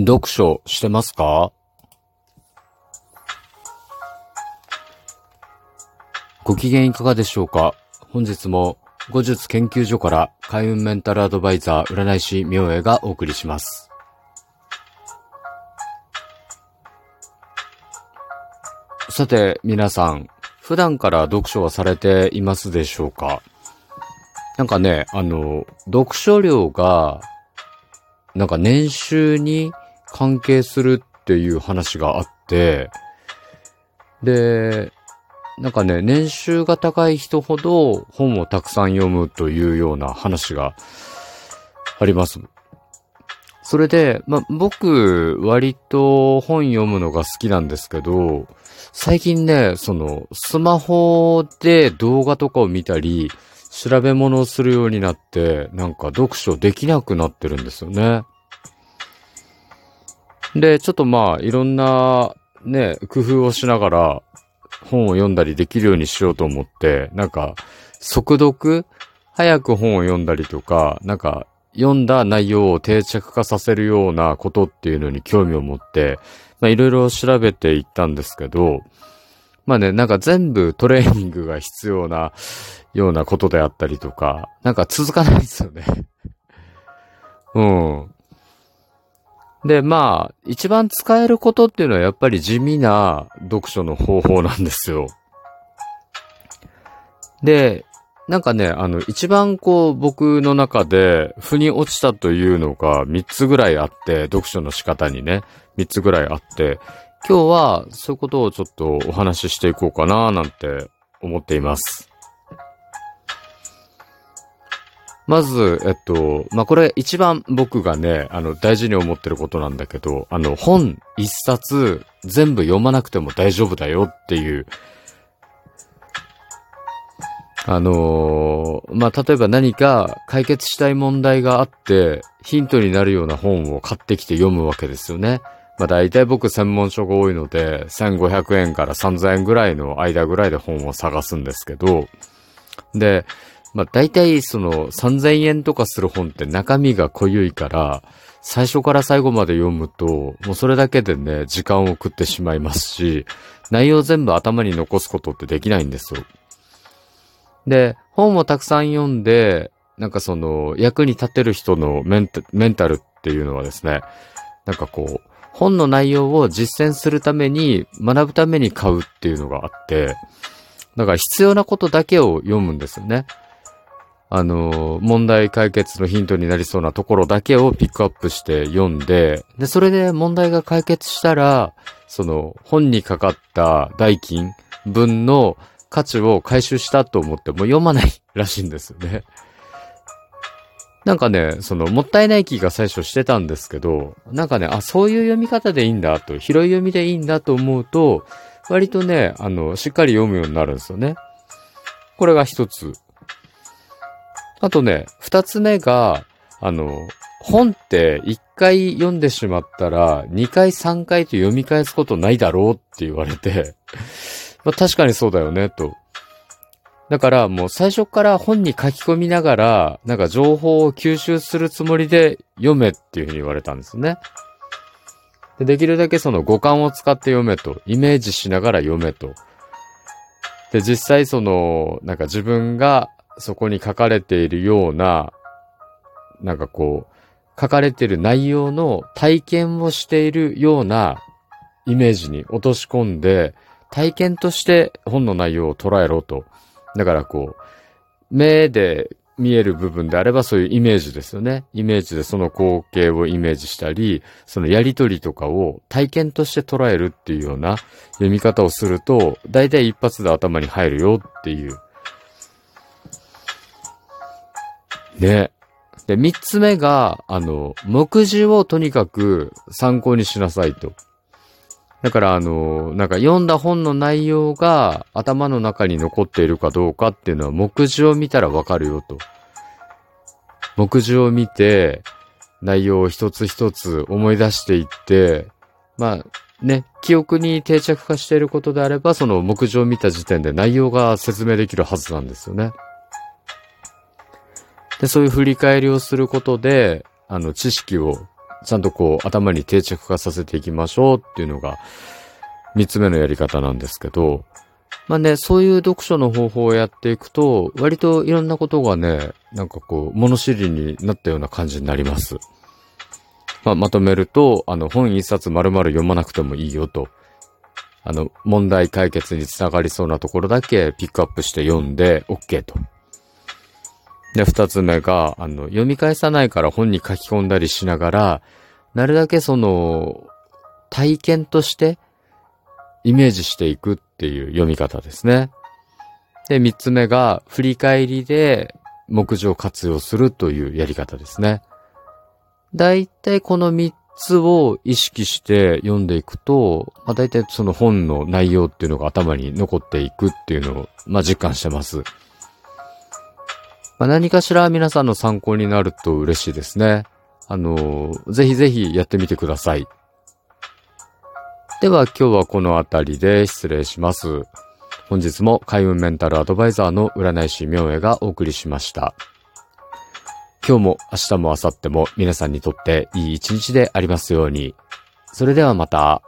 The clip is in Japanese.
読書してますか？ご機嫌いかがでしょうか？本日も後日研究所から開運メンタルアドバイザー占い師明恵がお送りします。さて皆さん、普段から読書はされていますでしょうか？なんかね、あの、読書量がなんか年収に関係するっていう話があって、で、なんかね、年収が高い人ほど本をたくさん読むというような話があります。それで、ま僕、割と本読むのが好きなんですけど、最近ね、その、スマホで動画とかを見たり、調べ物をするようになって、なんか読書できなくなってるんですよね。で、ちょっとまあ、いろんなね、工夫をしながら本を読んだりできるようにしようと思って、なんか、速読？早く本を読んだりとか、なんか、読んだ内容を定着化させるようなことっていうのに興味を持って、まあいろいろ調べていったんですけど、まあね、なんか全部トレーニングが必要なようなことであったりとか、なんか続かないですよね うん。で、まあ、一番使えることっていうのはやっぱり地味な読書の方法なんですよ。で、なんかね、あの、一番こう、僕の中で、腑に落ちたというのが3つぐらいあって、読書の仕方にね、3つぐらいあって、今日はそういうことをちょっとお話ししていこうかななんて思っています。まず、えっと、まあ、これ一番僕がね、あの、大事に思ってることなんだけど、あの、本一冊全部読まなくても大丈夫だよっていう、あのー、まあ、例えば何か解決したい問題があって、ヒントになるような本を買ってきて読むわけですよね。まあ、大体僕専門書が多いので、1500円から3000円ぐらいの間ぐらいで本を探すんですけど、で、まあ大体その3000円とかする本って中身が濃ゆいから、最初から最後まで読むと、もうそれだけでね、時間を食ってしまいますし、内容全部頭に残すことってできないんですよ。で、本をたくさん読んで、なんかその、役に立てる人のメンメンタルっていうのはですね、なんかこう、本の内容を実践するために、学ぶために買うっていうのがあって、だから必要なことだけを読むんですよね。あの、問題解決のヒントになりそうなところだけをピックアップして読んで、で、それで問題が解決したら、その、本にかかった代金分の価値を回収したと思っても読まないらしいんですよね。なんかね、その、もったいない気が最初してたんですけど、なんかね、あ、そういう読み方でいいんだと、広い読みでいいんだと思うと、割とね、あの、しっかり読むようになるんですよね。これが一つ。あとね、二つ目が、あの、本って一回読んでしまったら、二回三回と読み返すことないだろうって言われて まあ確かにそうだよね、と。だからもう最初から本に書き込みながら、なんか情報を吸収するつもりで読めっていうふうに言われたんですね。でできるだけその五感を使って読めと、イメージしながら読めと。で、実際その、なんか自分がそこに書かれているような、なんかこう、書かれている内容の体験をしているようなイメージに落とし込んで、体験として本の内容を捉えろと。だからこう、目で見える部分であればそういうイメージですよね。イメージでその光景をイメージしたり、そのやりとりとかを体験として捉えるっていうような読み方をすると、大体一発で頭に入るよっていうね。で、三つ目が、あの、目次をとにかく参考にしなさいと。だから、あの、なんか読んだ本の内容が頭の中に残っているかどうかっていうのは目次を見たらわかるよと。目次を見て、内容を一つ一つ思い出していって、まあね、記憶に定着化していることであれば、その目次を見た時点で内容が説明できるはずなんですよね。で、そういう振り返りをすることで、あの、知識をちゃんとこう頭に定着化させていきましょうっていうのが三つ目のやり方なんですけど、まあね、そういう読書の方法をやっていくと、割といろんなことがね、なんかこう、物知りになったような感じになります。まあ、まとめると、あの、本一冊丸々読まなくてもいいよと。あの、問題解決につながりそうなところだけピックアップして読んで OK と。で、二つ目が、あの、読み返さないから本に書き込んだりしながら、なるだけその、体験としてイメージしていくっていう読み方ですね。で、三つ目が、振り返りで目次を活用するというやり方ですね。だいたいこの三つを意識して読んでいくと、まあ、だいたいその本の内容っていうのが頭に残っていくっていうのを、まあ、実感してます。まあ、何かしら皆さんの参考になると嬉しいですね。あのー、ぜひぜひやってみてください。では今日はこの辺りで失礼します。本日も開運メンタルアドバイザーの占い師明恵がお送りしました。今日も明日も明後日も皆さんにとっていい一日でありますように。それではまた。